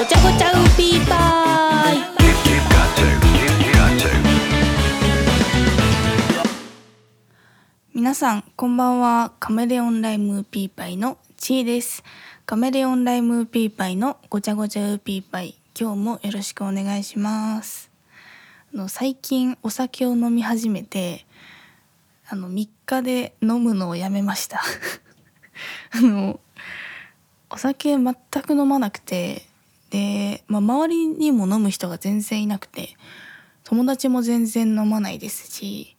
ごちゃごちゃウーピーパイ。皆さんこんばんは。カメレオンライムーピーパイのちーです。カメレオンライムーピーパイのごちゃごちゃウーピーパイ。今日もよろしくお願いします。あの最近お酒を飲み始めてあの3日で飲むのをやめました。あのお酒全く飲まなくてで、まあ、周りにも飲む人が全然いなくて友達も全然飲まないですし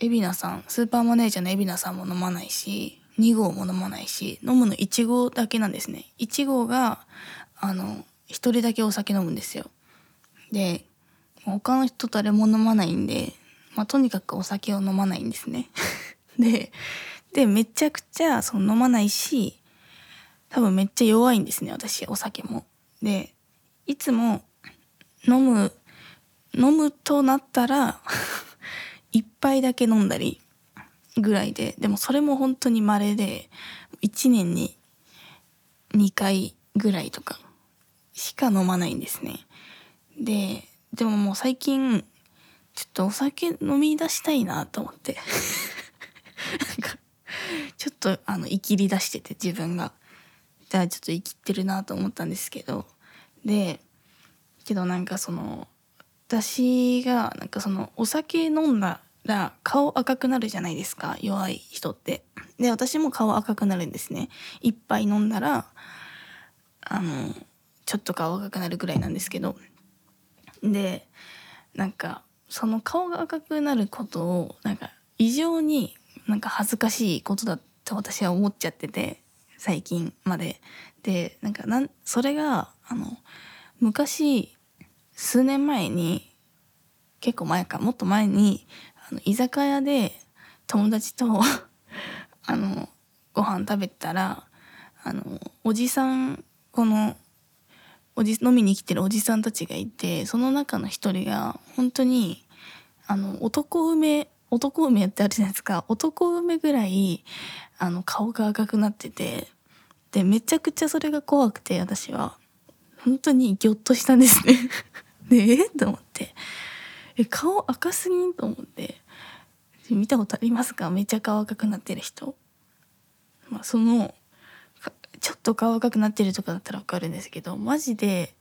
海老名さんスーパーマネージャーの海老名さんも飲まないし2号も飲まないし飲むの1号だけなんですね。1号があの1人だけお酒飲むんですよ。で他の人誰も飲まないんで、まあ、とにかくお酒を飲まないんですね。ででめちゃくちゃその飲まないし多分めっちゃ弱いんですね私お酒も。でいつも飲む飲むとなったら 一杯だけ飲んだりぐらいででもそれも本当に稀で1年に2回ぐらいとかしか飲まないんですね。ででももう最近ちょっとお酒飲み出したいなと思って なんかちょっとあの生きり出してて自分が。じゃあちょっと生きってるなと思ったんですけどでけどなんかその私がなんかそのお酒飲んだら顔赤くなるじゃないですか弱い人って。で私も顔赤くなるんですね。一杯飲んだらあのちょっと顔赤くなるぐらいなんですけど。でなんかその顔が赤くなることをなんか異常になんか恥ずかしいことだと私は思っちゃってて。最近まで。でなんかなんそれがあの昔数年前に結構前かもっと前にあの居酒屋で友達と あのご飯食べたらあのおじさんこのおじ飲みに来てるおじさんたちがいてその中の一人が本当にあの男梅男梅ってあるじゃないですか。男梅ぐらいあの顔が赤くなっててでめちゃくちゃそれが怖くて私は。本当にギョッとしたんですね。でえ？と思って。え顔赤すぎんと思って。見たことありますか？めちゃ顔赤くなってる人、まあ、そのちょっと顔赤くなってるとかだったら分かるんですけどマジで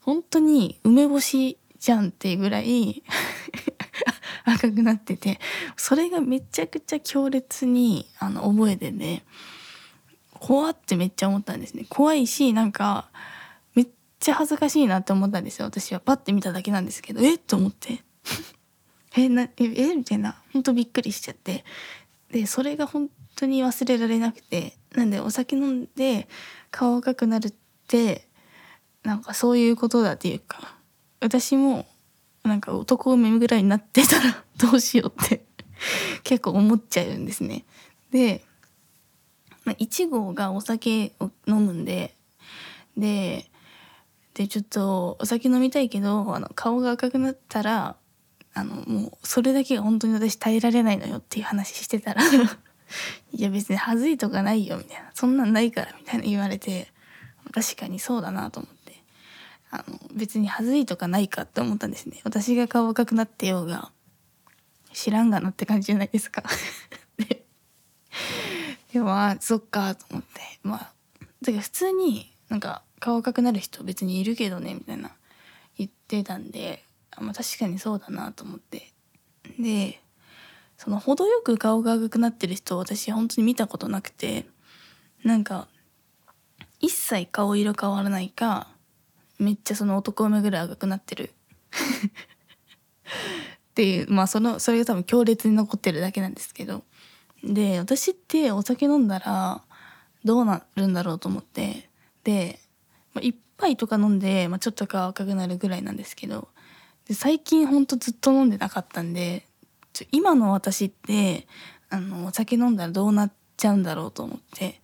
本当に梅干しじゃんっていうぐらい 赤くなっててそれがめちゃくちゃ強烈にあの覚えてね怖ってめっちゃ思ったんですね。怖いしなんかめっちゃ恥ずかしいなって思ったんですよ。私は。パッて見ただけなんですけどえっと思って。えなえみたいな。ほんとびっくりしちゃって。でそれが本当に忘れられなくて。なんでお酒飲んで顔赤くなるってなんかそういうことだっていうか。私もなんか男梅ぐらいになってたらどうしようって結構思っちゃうんですね。で、まあ、1号がお酒を飲むんでででちょっとお酒飲みたいけどあの顔が赤くなったらあのもうそれだけが本当に私耐えられないのよっていう話してたら いや別に恥ずいとかないよみたいなそんなんないからみたいな言われて確かにそうだなと思ってあの別に恥ずいとかないかって思ったんですね私が顔赤くなってようが知らんがなって感じじゃないですか。ででもあそっかと思って。まあだから普通になんか顔赤くなる人別にいるけどねみたいな言ってたんでまあ、確かにそうだなと思って。でその程よく顔が赤くなってる人私本当に見たことなくてなんか一切顔色変わらないかめっちゃその男梅ぐらい赤くなってる。っていうまあそのそれが多分強烈に残ってるだけなんですけど。で私ってお酒飲んだらどうなるんだろうと思って。で、まあ、1杯とか飲んで、まあ、ちょっと顔赤くなるぐらいなんですけど。で最近ほんとずっと飲んでなかったんで今の私ってあのお酒飲んだらどうなっちゃうんだろうと思って。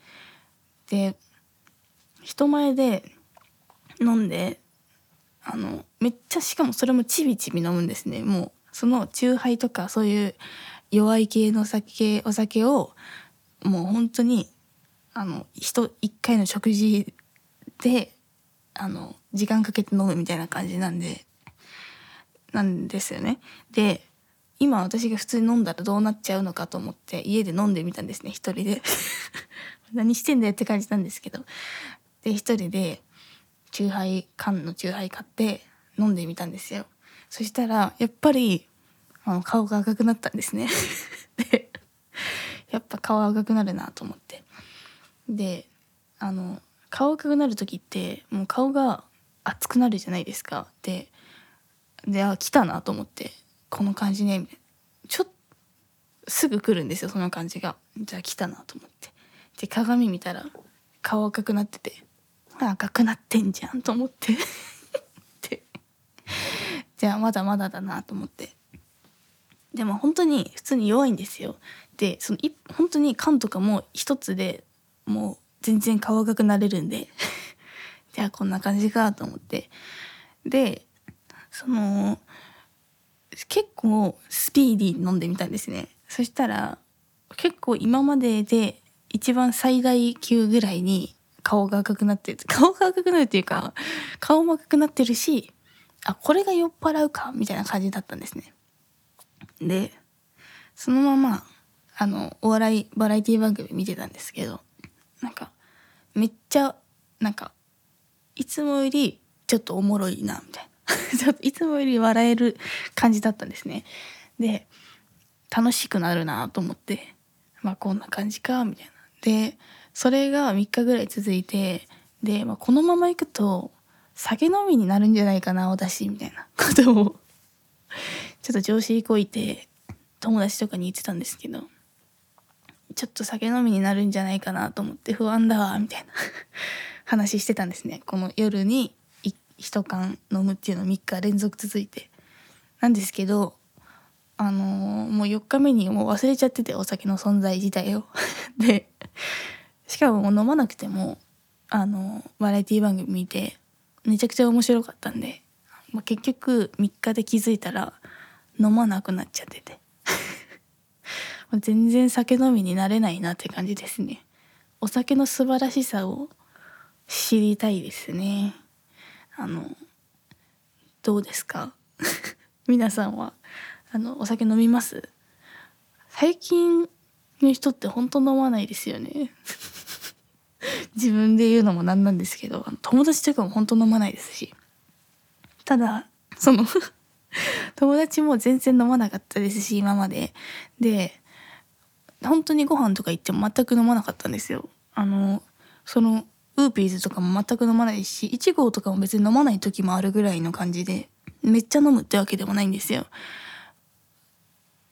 で人前で飲んであのめっちゃしかもそれもちびちび飲むんですねもう。その酎ハイとかそういう弱い系の酒お酒をもう本当にあの人一回の食事であの時間かけて飲むみたいな感じなんでなんですよね。で今私が普通に飲んだらどうなっちゃうのかと思って家で飲んでみたんですね一人で。何してんだよって感じなんですけど。で一人でチューハイ缶のチューハイ買って飲んでみたんですよ。そしたらやっぱりあの顔が赤くなったんですね。でやっぱ顔赤くなるなと思って。であの顔赤くなる時ってもう顔が熱くなるじゃないですか。でであ来たなと思ってこの感じねみたいな。ちょっとすぐ来るんですよその感じが。じゃあ来たなと思って。で鏡見たら顔赤くなってて赤くなってんじゃんと思って。じゃあまだまだだなと思って。でも本当に普通に弱いんですよ。でそのい本当に缶とかも一つでもう全然顔赤くなれるんで。じゃあこんな感じかと思って。でその結構スピーディーに飲んでみたんですね。そしたら結構今までで一番最大級ぐらいに顔が赤くなってる顔が赤くなるっていうか顔も赤くなってるしあこれが酔っ払うか？みたいな感じだったんですね。でそのままあのお笑いバラエティ番組見てたんですけどなんかめっちゃなんかいつもよりちょっとおもろいなみたいな。ちょっといつもより笑える感じだったんですね。で楽しくなるなと思ってまあこんな感じかみたいな。でそれが3日ぐらい続いてで、まあ、このままいくと酒飲みになるんじゃないかな私みたいなことをちょっと調子こいて友達とかに言ってたんですけどちょっと酒飲みになるんじゃないかなと思って不安だわみたいな話してたんですね。この夜に一缶飲むっていうの3日連続続いて。なんですけどあのー、もう4日目にもう忘れちゃっててお酒の存在自体を。でしかももう飲まなくてもあのバラエティ番組見てめちゃくちゃ面白かったんで、まあ、結局3日で気づいたら飲まなくなっちゃってて。全然酒飲みになれないなって感じですね。お酒の素晴らしさを知りたいですね。あのどうですか？皆さんはあのお酒飲みます？最近の人って本当飲まないですよね。自分で言うのもなんなんですけど友達とかも本当飲まないですし。ただその 友達も全然飲まなかったですし今まで。で本当にご飯とか行っても全く飲まなかったんですよ。あのそのウーピーズとかも全く飲まないし1号とかも別に飲まない時もあるぐらいの感じでめっちゃ飲むってわけでもないんですよ。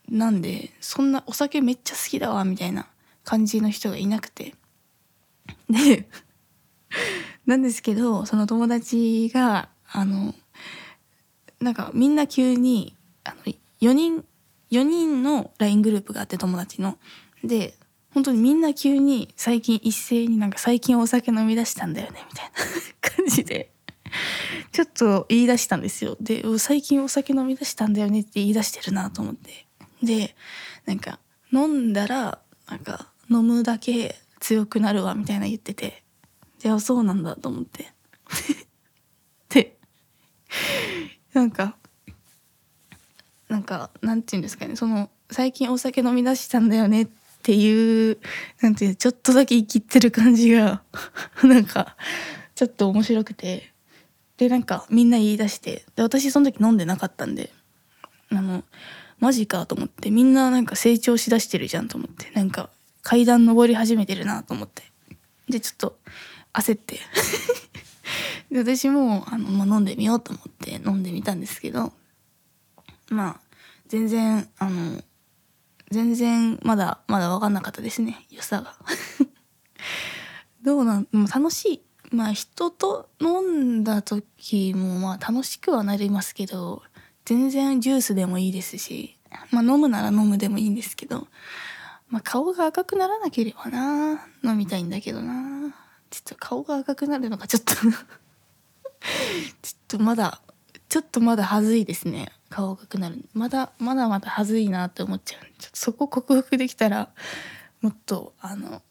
なんでそんなお酒めっちゃ好きだわみたいな感じの人がいなくて。でなんですけどその友達があのなんかみんな急にあの4人4人の LINE グループがあって友達の。で本当にみんな急に最近一斉になんか最近お酒飲み出したんだよねみたいな感じでちょっと言い出したんですよ。で最近お酒飲み出したんだよねって言い出してるなと思って。でなんか飲んだらなんか飲むだけ強くなるわみたいな言っててじゃあそうなんだと思って。でなんかなんかなんて言うんですかねその最近お酒飲み出したんだよねっていうなんていうちょっとだけ生きってる感じが なんかちょっと面白くて。でなんかみんな言い出してで私その時飲んでなかったんであのマジかと思ってみんななんか成長しだしてるじゃんと思ってなんか階段登り始めてるなと思って。でちょっと焦って。私もあの、まあ、飲んでみようと思って飲んでみたんですけどまあ全然あの全然まだまだ分かんなかったですね良さが。どうなんもう楽しい。まあ人と飲んだ時もまあ楽しくはなりますけど全然ジュースでもいいですしまあ飲むなら飲むでもいいんですけどまあ顔が赤くならなければな飲みたいんだけどな。ちょっと顔が赤くなるのがちょっと ちょっとまだちょっとまだはずいですね。顔が赤くなるまだまだまだはずいなって思っちゃう。ちょっとそこ克服できたらもっとあの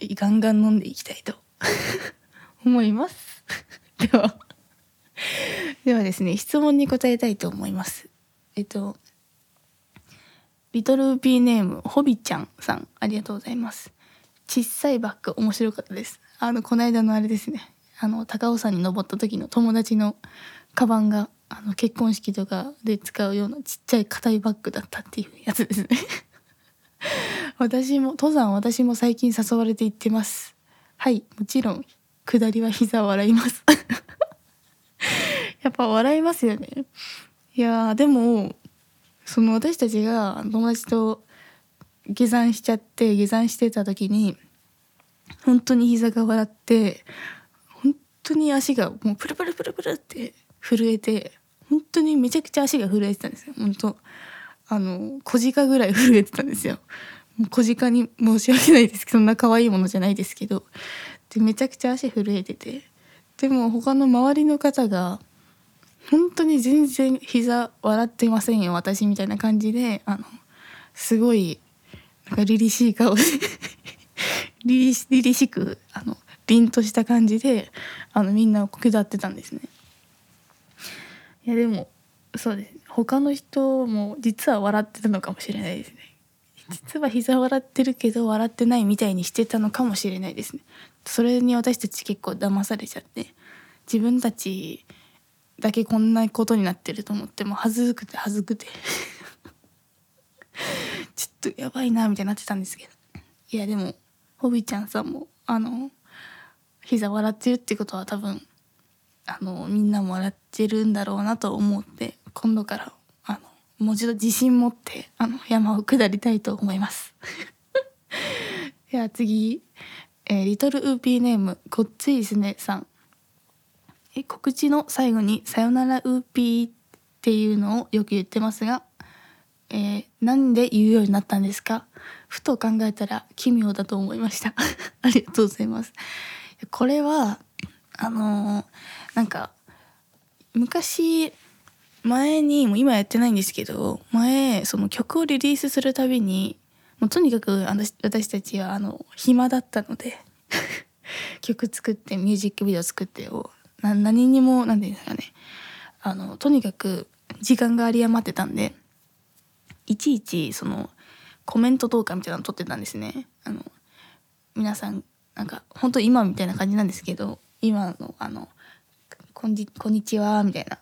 ガンガン飲んでいきたいと。思います。ではではですね質問に答えたいと思います。えっとリトルピーネームホビちゃんさんありがとうございます。小さいバッグ面白かったです。あのこの間のあれですね。あの高尾山に登った時の友達のカバンがあの結婚式とかで使うようなちっちゃい硬いバッグだったっていうやつですね。私も登山私も最近誘われて行ってます。はいもちろん下りは膝を笑います。やっぱ笑いますよね。いやでもその私たちが友達と下山しちゃって下山してた時に本当に膝が笑って本当に足がもうプルプルプルプルって震えて本当にめちゃくちゃ足が震えてたんですよ。本当あの小鹿ぐらい震えてたんですよ。小鹿に申し訳ないですけどそんな可愛いものじゃないですけど。でめちゃくちゃ足震えてて。でも他の周りの方が本当に全然膝笑ってませんよ私みたいな感じであのすごいなんか凛々しい顔で 凛々しくあの凛とした感じであのみんなを下ってたんですね。いやでもそうです他の人も実は笑ってたのかもしれないですね。実は膝笑ってるけど笑ってないみたいにしてたのかもしれないですね。それに私たち結構騙されちゃって自分たちだけこんなことになってると思っても恥ずくて恥ずくて。ちょっとやばいなみたいになってたんですけど。いやでもホビちゃんさんもあの膝笑ってるってことは多分あのみんなも笑ってるんだろうなと思って今度からあのもう一度自信持ってあの山を下りたいと思います。では次、えー、リトルウーピーネームこっちいすねさんえ告知の最後に「さよならウーピー」っていうのをよく言ってますが、えー、なんで言うようになったんですか？ふと考えたら奇妙だと思いました。ありがとうございます。これはあのー、なんか昔前にもう今やってないんですけど前その曲をリリースするたびにもうとにかく私私たちはあの暇だったので 曲作ってミュージックビデオ作ってをな何にも何て言うんですかね。あのとにかく時間が有り余ってたんでいちいちそのコメント動画みたいなの撮ってたんですね。あの皆さんなんか本当今みたいな感じなんですけど今のあのこんじ「こんにちは」みたいな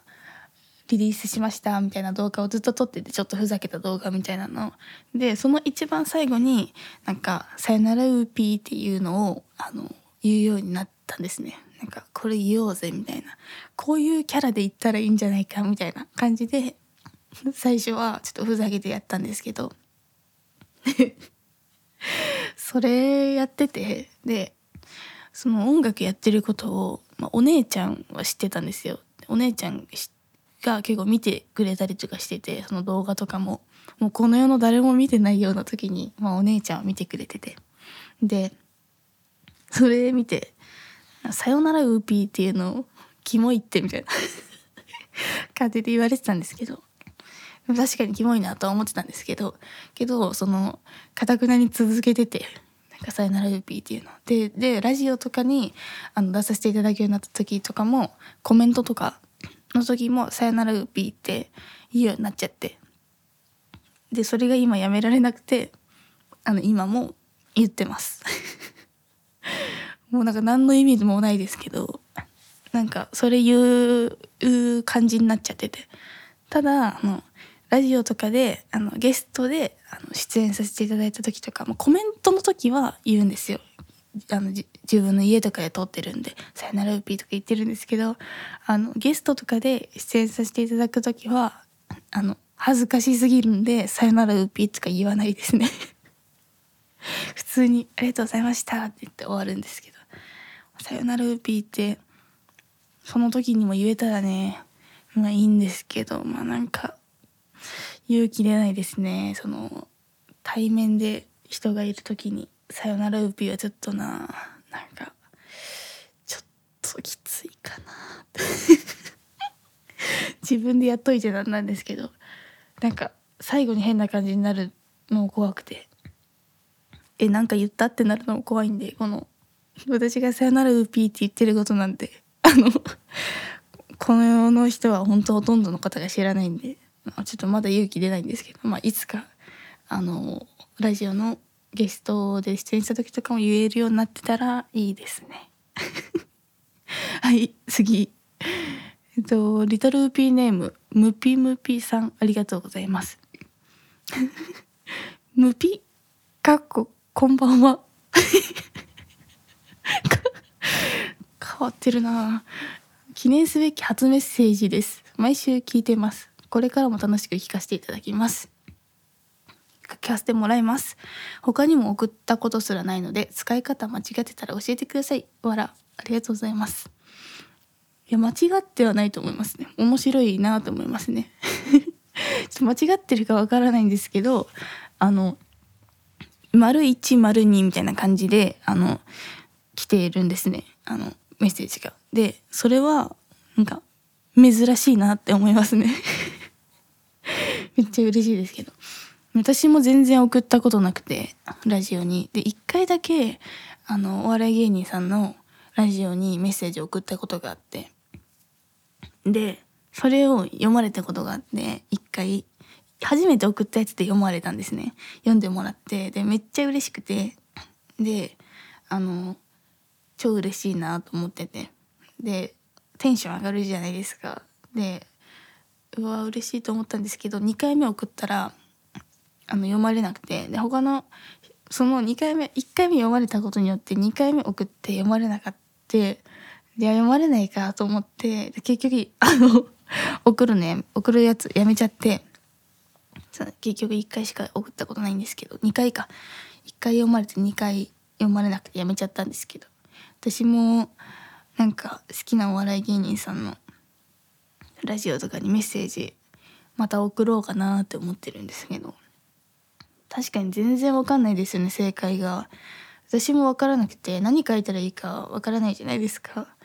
リリースしましたみたいな動画をずっと撮っててちょっとふざけた動画みたいなの。でその一番最後になんか「さよならウーピー」っていうのをあの言うようになったんですね。なんかこれ言おうぜみたいな。こういうキャラで言ったらいいんじゃないかみたいな感じで最初はちょっとふざけてやったんですけど。それやっててでその音楽やってることを、まあ、お姉ちゃんは知ってたんですよ。お姉ちゃんが結構見てくれたりとかしててその動画とかも。もうこの世の誰も見てないような時に、まあ、お姉ちゃんは見てくれてて。でそれ見て「さよならウーピー」っていうのを「キモいって」みたいな。感じで言われてたんですけど。確かにキモいなとは思ってたんですけど。けどそのかたくなに続けてて「なんかさよならウーピー」っていうの。ででラジオとかにあの出させていただくようになった時とかもコメントとかの時も「さよならウーピー」って言うようになっちゃって。でそれが今やめられなくてあの今も言ってます。もうなんか何の意味もないですけどなんかそれ言う感じになっちゃってて。ただあのラジオとかであのゲストであの出演させていただいた時とか、まあ、コメントの時は言うんですよ。あの自分の家とかで撮ってるんで「さよならウーピー」とか言ってるんですけどあのゲストとかで出演させていただく時はあの恥ずかしすぎるんで「さよならウーピー」とか言わないですね。普通に「ありがとうございました」って言って終わるんですけど「さよならウーピー」ってその時にも言えたらねまあいいんですけどまあなんか勇気出ないですね。その対面で人がいる時に「さよならウーピー」はちょっとななんかちょっときついかな 自分でやっといてなんなんですけどなんか最後に変な感じになるのも怖くて。えなんか言ったってなるのも怖いんでこの私が「さよならウーピー」って言ってることなんてあのこの世の人は本当ほとんどの方が知らないんでちょっとまだ勇気出ないんですけど、まあ、いつかあのラジオのゲストで出演した時とかも言えるようになってたらいいですね。はい次えっとリトルウーピーネームムピムピさんありがとうございます。ムピかっここんばんは。変わってるな記念すべき初メッセージです。毎週聞いてます。これからも楽しく聞かせていただきます。聞かせてもらいます。他にも送ったことすらないので使い方間違ってたら教えてください。わらありがとうございます。いや間違ってはないと思いますね。面白いなと思いますね。ちょっと間違ってるかわからないんですけどあの丸1丸2みたいな感じであの来ているんですね。あのメッセージが。でそれはなんか珍しいなって思いますね。めっちゃ嬉しいですけど。私も全然送ったことなくてラジオに。で1回だけあのお笑い芸人さんのラジオにメッセージを送ったことがあって。でそれを読まれたことがあって1回初めて送ったやつで読まれたんですね。読んでもらってでめっちゃ嬉しくて。であの超嬉しいなと思ってて。でテンション上がるじゃないですか。でうわ嬉しいと思ったんですけど2回目送ったらあの読まれなくて。で他のその2回目1回目読まれたことによって2回目送って読まれなかった。で読まれないかと思って結局あの 送るね送るやつやめちゃって結局1回しか送ったことないんですけど2回か。1回読まれて2回読まれなくてやめちゃったんですけど。私もなんか好きなお笑い芸人さんのラジオとかにメッセージまた送ろうかなって思ってるんですけど。確かに全然わかんないですよね正解が。私もわからなくて何書いたらいいかわからないじゃないですか。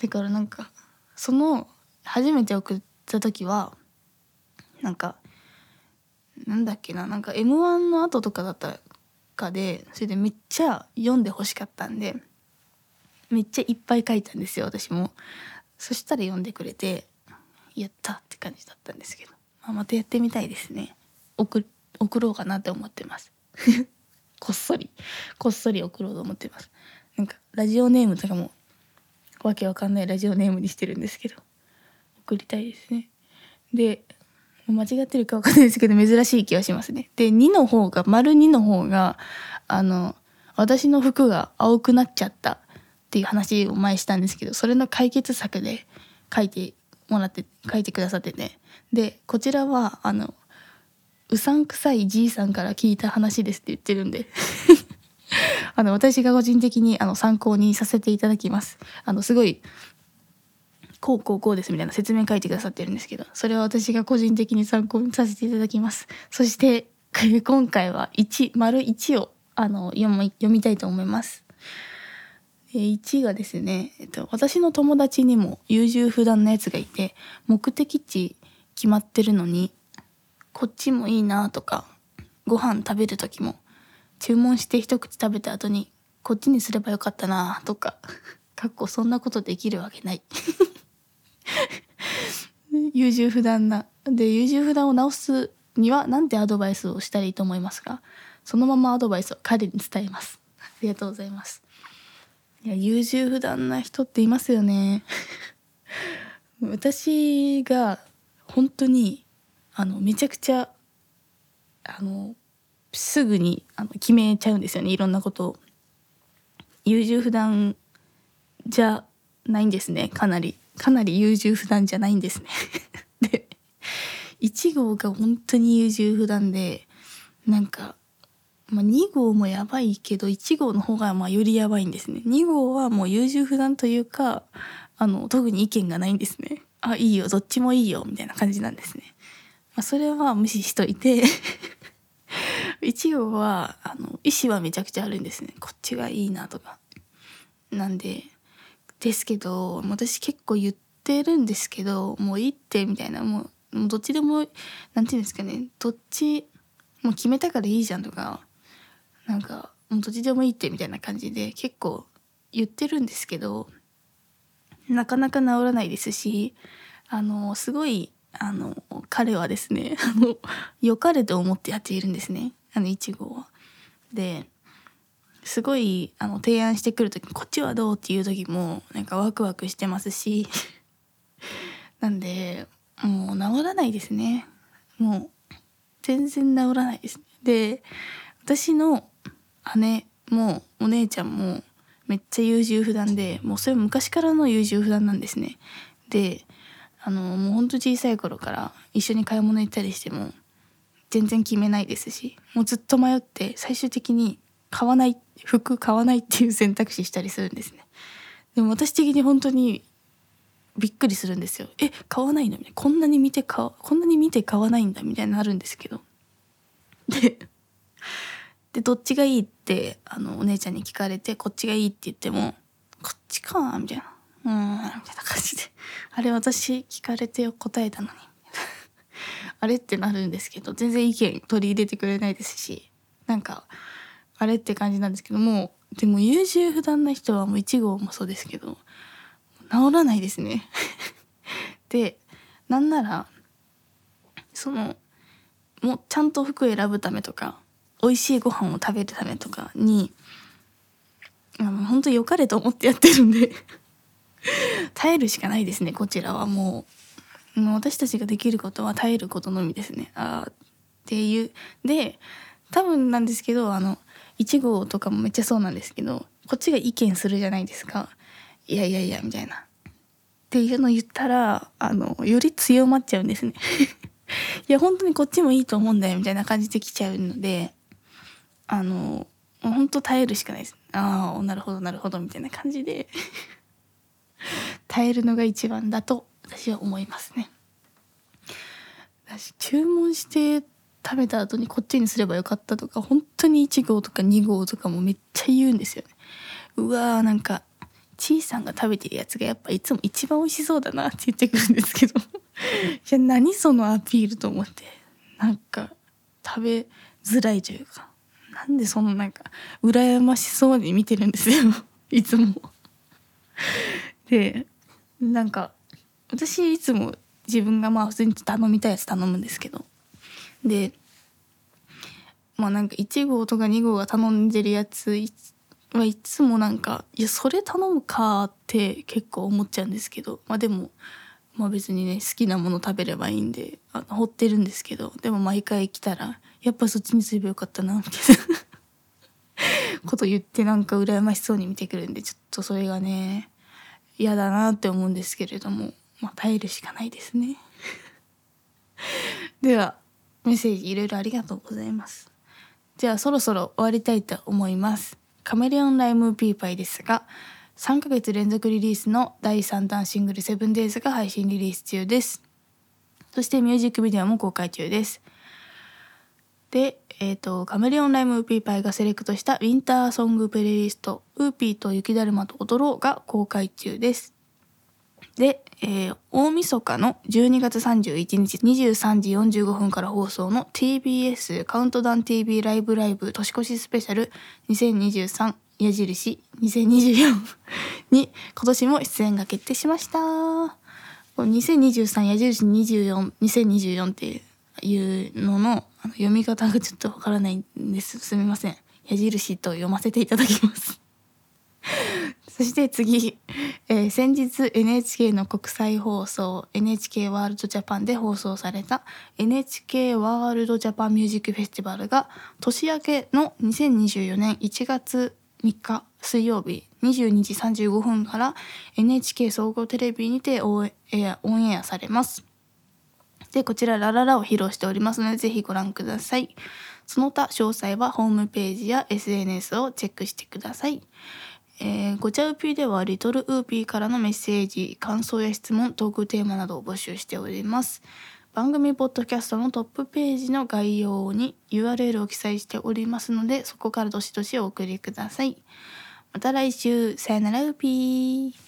だからなんかその初めて送った時はなんかなんだっけななんか m 1の後とかだったかでそれでめっちゃ読んでほしかったんで。めっちゃいっぱい書いたんですよ私も。そしたら読んでくれてやったって感じだったんですけど、まあ、またやってみたいですね。送送ろうかなって思ってます。こっそり。こっそり送ろうと思ってます。なんかラジオネームとかもわけわかんないラジオネームにしてるんですけど送りたいですね。で間違ってるかわかんないですけど珍しい気はしますね。で2の方が丸2の方があの私の服が青くなっちゃったっていう話を前したんですけどそれの解決策で書いてもらって書いてくださってて。でこちらはあのうさんくさいじいさんから聞いた話ですって言ってるんで。あの私が個人的にあの参考にさせていただきます。あのすごいこうこうこうですみたいな説明書いてくださってるんですけどそれは私が個人的に参考にさせていただきます。そして 今回は1丸1をあの読み読みたいと思います。1位がですね、えっと、私の友達にも優柔不断なやつがいて目的地決まってるのにこっちもいいなとかご飯食べる時も注文して一口食べた後にこっちにすればよかったなとかかっこそんなことできるわけない。優柔不断な。で優柔不断を直すには何てアドバイスをしたらいいと思いますか？そのままアドバイスを彼に伝えます。ありがとうございます。いや優柔不断な人っていますよね。私が本当にあのめちゃくちゃあのすぐにあの決めちゃうんですよねいろんなことを。優柔不断じゃないんですねかなり。かなり優柔不断じゃないんですね。で1号が本当に優柔不断でなんかまあ、2号もやばいけど1号の方がまあよりやばいんですね。2号はもう優柔不断というかあの特に意見がないんですね。あいいよどっちもいいよみたいな感じなんですね、まあ、それは無視しといて。1号はあの意思はめちゃくちゃあるんですね。こっちがいいなとか。なんでですけど私結構言ってるんですけどもういいってみたいな。もうもうどっちでも何て言うんですかね。どっちもう決めたからいいじゃんとかなんかもうどっちでもいいってみたいな感じで結構言ってるんですけどなかなか治らないですしあのすごいあの彼はですね あの良かれと思ってやっているんですね。あの1号は。ですごいあの提案してくる時こっちはどうっていう時もなんかワクワクしてますし なんでもう治らないですね。もう全然治らないです、ね、で私の姉もお姉ちゃんもめっちゃ優柔不断でもうそれ昔からの優柔不断なんですね。であのもうほんと小さい頃から一緒に買い物行ったりしても全然決めないですしもうずっと迷って最終的に買わない服買わないっていう選択肢したりするんですね。でも私的に本当にびっくりするんですよ。え買わないの？みたいな。こんなに見て買こんなに見て買わないんだ。みたいになるんですけど。ででどっちがいいってあのお姉ちゃんに聞かれてこっちがいいって言ってもこっちかみたいな。うんみたいな感じで。あれ私聞かれて答えたのに。あれってなるんですけど全然意見取り入れてくれないですしなんかあれって感じなんですけどもでも優柔不断な人はもう1号もそうですけど治らないですね。でなんならそのもうちゃんと服選ぶためとか美味しいご飯を食べるためとかにあの本当良かれと思ってやってるんで 耐えるしかないですねこちらはもう。もう私たちができることは耐えることのみですね。あっていう。で多分なんですけどあの1号とかもめっちゃそうなんですけどこっちが意見するじゃないですか。いやいやいやみたいな。っていうの言ったらあのより強まっちゃうんですね。いや本当にこっちもいいと思うんだよみたいな感じで来ちゃうので。あの本当耐えるしかないです。ああなるほどなるほどみたいな感じで。耐えるのが一番だと私は思いますね。私注文して食べた後にこっちにすればよかったとか本当に1号とか2号とかもめっちゃ言うんですよね。うわーなんかちいさんが食べてるやつがやっぱいつも一番美味しそうだなって言ってくるんですけど。いや何そのアピールと思って。なんか食べづらいというか。なんでそのなんか羨ましそうに見てるんですよ。いつも。でなんか私いつも自分がまあ普通に頼みたいやつ頼むんですけど。でまあなんか1号とか2号が頼んでるやつはいつもなんかいやそれ頼むかって結構思っちゃうんですけど。まあでもまあ別にね好きなもの食べればいいんであの掘ってるんですけど。でも毎回来たらやっぱそっちにすればよかったなみたいな。こと言ってなんか羨ましそうに見てくるんでちょっとそれがね嫌だなって思うんですけれどもまあ耐えるしかないですね。ではメッセージいろいろありがとうございます。じゃあそろそろ終わりたいと思います。カメレオンライムウーピーパイですが3ヶ月連続リリースの第3弾シングル 7days が配信リリース中です。そしてミュージックビデオも公開中です。で、えっ、ー、と、カメレオンライムウーピーパイがセレクトしたウィンターソングプレイリスト、ウーピーと雪だるまと踊ろうが公開中です。で、えー、大晦日の12月31日23時45分から放送の TBS カウントダウン TV ライブライブ年越しスペシャル2023矢印2024に今年も出演が決定しました。2023矢印24、2024っていういうのの読み方がちょっとわからないんです。すみません。矢印と読ませていただきます。そして次、えー、先日 NHK の国際放送 NHK ワールドジャパンで放送された NHK ワールドジャパンミュージックフェスティバルが年明けの2024年1月3日水曜日22時35分から NHK 総合テレビにてオンエアされます。で、こちらラララを披露しておりますので、ぜひご覧ください。その他詳細はホームページや SNS をチェックしてください。えー、ごちゃうぴーではリトルウーピーからのメッセージ、感想や質問、トークテーマなどを募集しております。番組ポッドキャストのトップページの概要に URL を記載しておりますので、そこからどしどしお送りください。また来週、さよならウーピー。